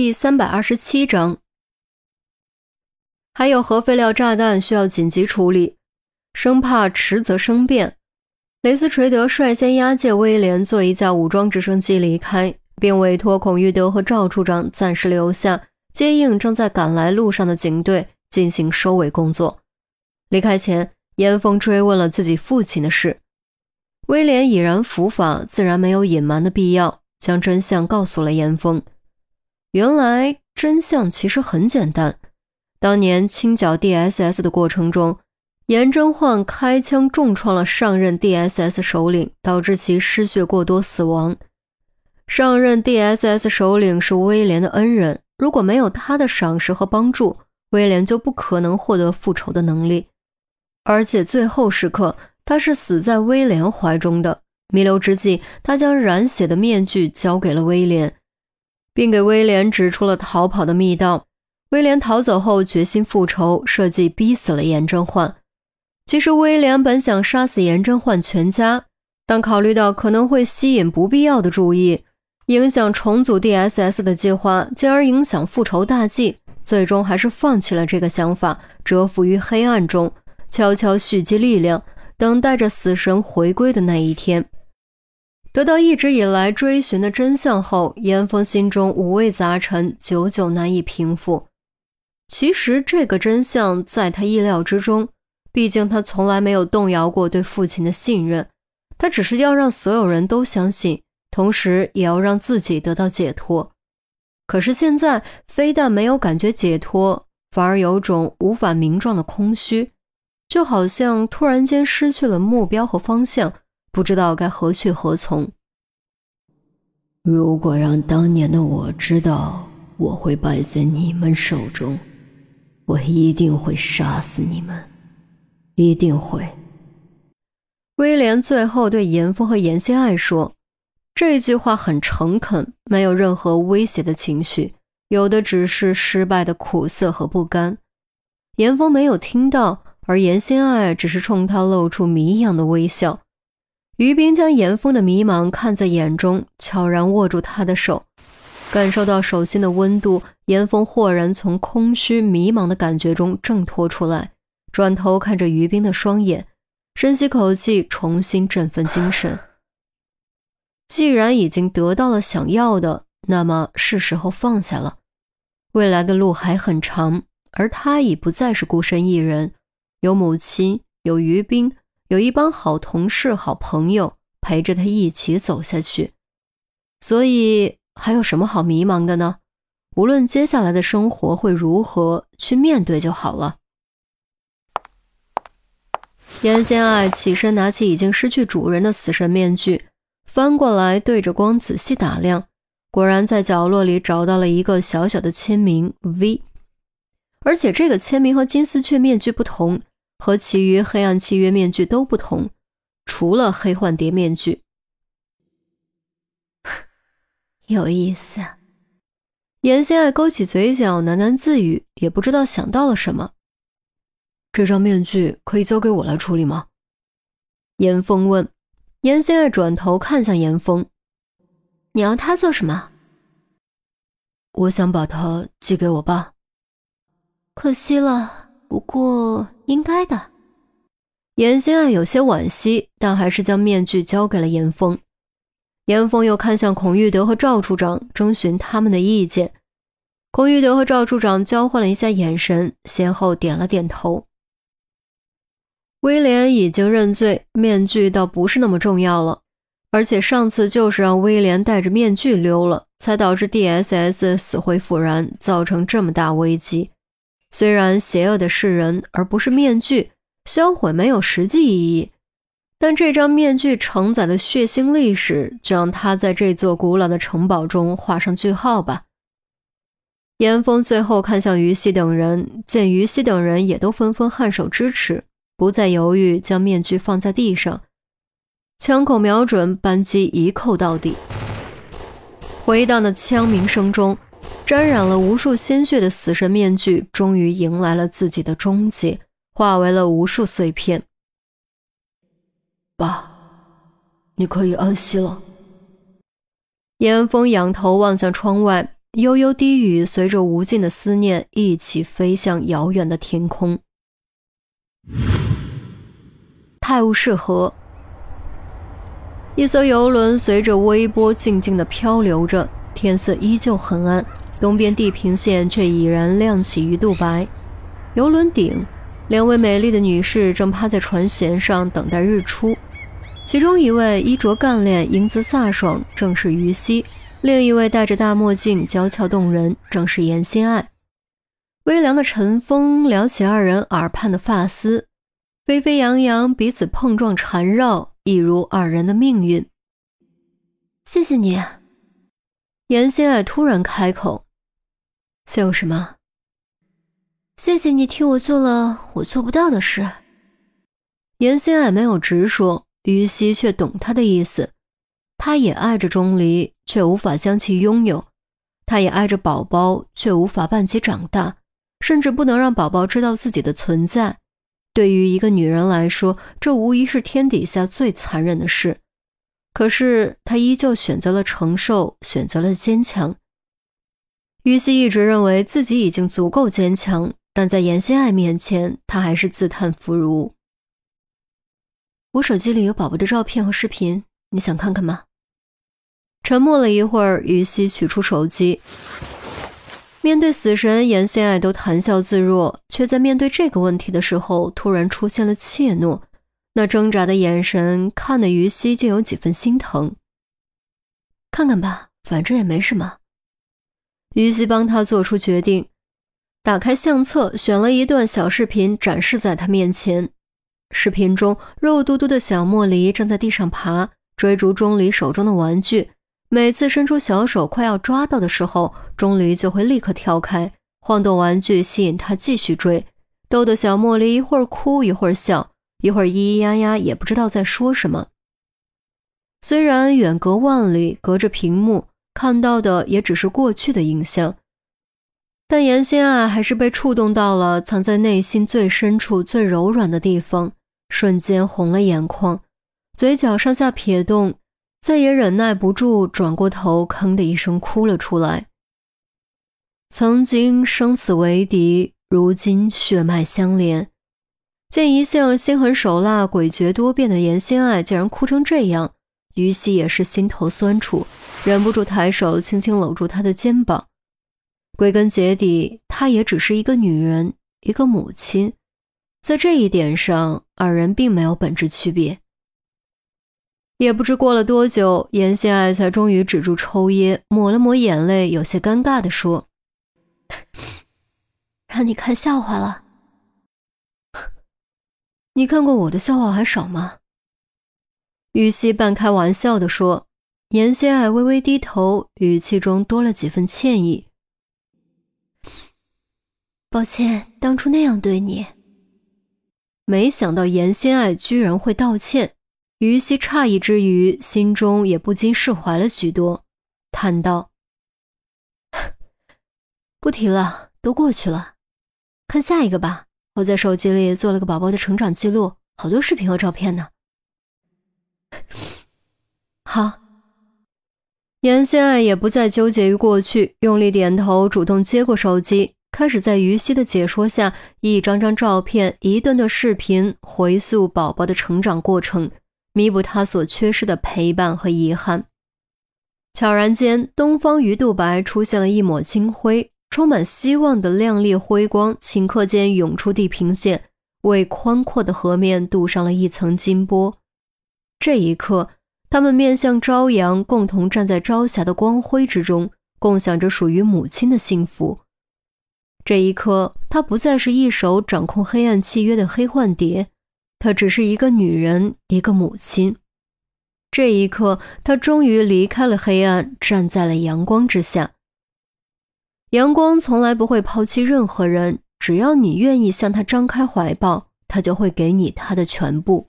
第三百二十七章，还有核废料炸弹需要紧急处理，生怕迟则生变。雷斯垂德率先押解威廉坐一架武装直升机离开，并委托孔玉德和赵处长暂时留下接应正在赶来路上的警队进行收尾工作。离开前，严峰追问了自己父亲的事。威廉已然伏法，自然没有隐瞒的必要，将真相告诉了严峰。原来真相其实很简单，当年清剿 DSS 的过程中，严真焕开枪重创了上任 DSS 首领，导致其失血过多死亡。上任 DSS 首领是威廉的恩人，如果没有他的赏识和帮助，威廉就不可能获得复仇的能力。而且最后时刻，他是死在威廉怀中的。弥留之际，他将染血的面具交给了威廉。并给威廉指出了逃跑的密道。威廉逃走后，决心复仇，设计逼死了严真焕。其实，威廉本想杀死严真焕全家，但考虑到可能会吸引不必要的注意，影响重组 DSS 的计划，进而影响复仇大计，最终还是放弃了这个想法，蛰伏于黑暗中，悄悄蓄积力量，等待着死神回归的那一天。得到一直以来追寻的真相后，严峰心中五味杂陈，久久难以平复。其实这个真相在他意料之中，毕竟他从来没有动摇过对父亲的信任。他只是要让所有人都相信，同时也要让自己得到解脱。可是现在，非但没有感觉解脱，反而有种无法名状的空虚，就好像突然间失去了目标和方向。不知道该何去何从。如果让当年的我知道我会败在你们手中，我一定会杀死你们，一定会。威廉最后对严峰和严心爱说，这句话很诚恳，没有任何威胁的情绪，有的只是失败的苦涩和不甘。严峰没有听到，而严心爱只是冲他露出谜一样的微笑。于冰将严峰的迷茫看在眼中，悄然握住他的手，感受到手心的温度。严峰豁然从空虚迷茫的感觉中挣脱出来，转头看着于冰的双眼，深吸口气，重新振奋精神。既然已经得到了想要的，那么是时候放下了。未来的路还很长，而他已不再是孤身一人，有母亲，有于冰。有一帮好同事、好朋友陪着他一起走下去，所以还有什么好迷茫的呢？无论接下来的生活会如何，去面对就好了。严心爱起身，拿起已经失去主人的死神面具，翻过来对着光仔细打量，果然在角落里找到了一个小小的签名 V，而且这个签名和金丝雀面具不同。和其余黑暗契约面具都不同，除了黑幻蝶面具。有意思。严心爱勾起嘴角，喃喃自语，也不知道想到了什么。这张面具可以交给我来处理吗？严峰问。严心爱转头看向严峰：“你要它做什么？”我想把它寄给我爸。可惜了。不过应该的，严心爱有些惋惜，但还是将面具交给了严峰。严峰又看向孔玉德和赵处长，征询他们的意见。孔玉德和赵处长交换了一下眼神，先后点了点头。威廉已经认罪，面具倒不是那么重要了。而且上次就是让威廉戴着面具溜了，才导致 DSS 死灰复燃，造成这么大危机。虽然邪恶的是人，而不是面具，销毁没有实际意义，但这张面具承载的血腥历史，就让他在这座古老的城堡中画上句号吧。严峰最后看向于西等人，见于西等人也都纷纷颔首支持，不再犹豫，将面具放在地上，枪口瞄准，扳机一扣到底。回荡的枪鸣声中。沾染了无数鲜血的死神面具，终于迎来了自己的终结，化为了无数碎片。爸，你可以安息了。严峰仰头望向窗外，悠悠低语随着无尽的思念一起飞向遥远的天空。泰晤士河，一艘游轮随着微波静静地漂流着，天色依旧很暗，东边地平线却已然亮起鱼肚白。游轮顶，两位美丽的女士正趴在船舷上等待日出，其中一位衣着干练、英姿飒爽，正是于西；另一位戴着大墨镜、娇俏动人，正是严心爱。微凉的晨风撩起二人耳畔的发丝。飞飞扬扬，彼此碰撞缠绕，一如二人的命运。谢谢你，严心爱突然开口：“谢我什么？谢谢你替我做了我做不到的事。”严心爱没有直说，于西却懂他的意思。他也爱着钟离，却无法将其拥有；他也爱着宝宝，却无法伴其长大，甚至不能让宝宝知道自己的存在。对于一个女人来说，这无疑是天底下最残忍的事。可是她依旧选择了承受，选择了坚强。于西一直认为自己已经足够坚强，但在严心爱面前，他还是自叹弗如。我手机里有宝宝的照片和视频，你想看看吗？沉默了一会儿，于西取出手机。面对死神，严心爱都谈笑自若，却在面对这个问题的时候，突然出现了怯懦。那挣扎的眼神，看得于西竟有几分心疼。看看吧，反正也没什么。于西帮他做出决定，打开相册，选了一段小视频展示在他面前。视频中，肉嘟嘟的小茉莉正在地上爬，追逐钟离手中的玩具。每次伸出小手快要抓到的时候，钟离就会立刻跳开，晃动玩具吸引他继续追，逗得小茉莉一会儿哭一会儿笑，一会儿咿咿呀呀，也不知道在说什么。虽然远隔万里，隔着屏幕看到的也只是过去的印象，但严心爱还是被触动到了藏在内心最深处、最柔软的地方，瞬间红了眼眶，嘴角上下撇动。再也忍耐不住，转过头，吭的一声哭了出来。曾经生死为敌，如今血脉相连。见一向心狠手辣、诡谲多变的严心爱竟然哭成这样，于西也是心头酸楚，忍不住抬手轻轻搂住她的肩膀。归根结底，她也只是一个女人，一个母亲，在这一点上，二人并没有本质区别。也不知过了多久，严心爱才终于止住抽噎，抹了抹眼泪，有些尴尬地说：“让你看笑话了。你看过我的笑话还少吗？”玉溪半开玩笑地说。严心爱微微低头，语气中多了几分歉意：“抱歉，当初那样对你。”没想到严心爱居然会道歉。于西诧异之余，心中也不禁释怀了许多，叹道：“ 不提了，都过去了。看下一个吧。我在手机里做了个宝宝的成长记录，好多视频和照片呢。”好，严心爱也不再纠结于过去，用力点头，主动接过手机，开始在于西的解说下，一张张照片，一段段视频，回溯宝宝的成长过程。弥补他所缺失的陪伴和遗憾。悄然间，东方鱼肚白出现了一抹金辉，充满希望的亮丽辉光，顷刻间涌出地平线，为宽阔的河面镀上了一层金波。这一刻，他们面向朝阳，共同站在朝霞的光辉之中，共享着属于母亲的幸福。这一刻，她不再是一手掌控黑暗契约的黑幻蝶。她只是一个女人，一个母亲。这一刻，她终于离开了黑暗，站在了阳光之下。阳光从来不会抛弃任何人，只要你愿意向他张开怀抱，他就会给你他的全部。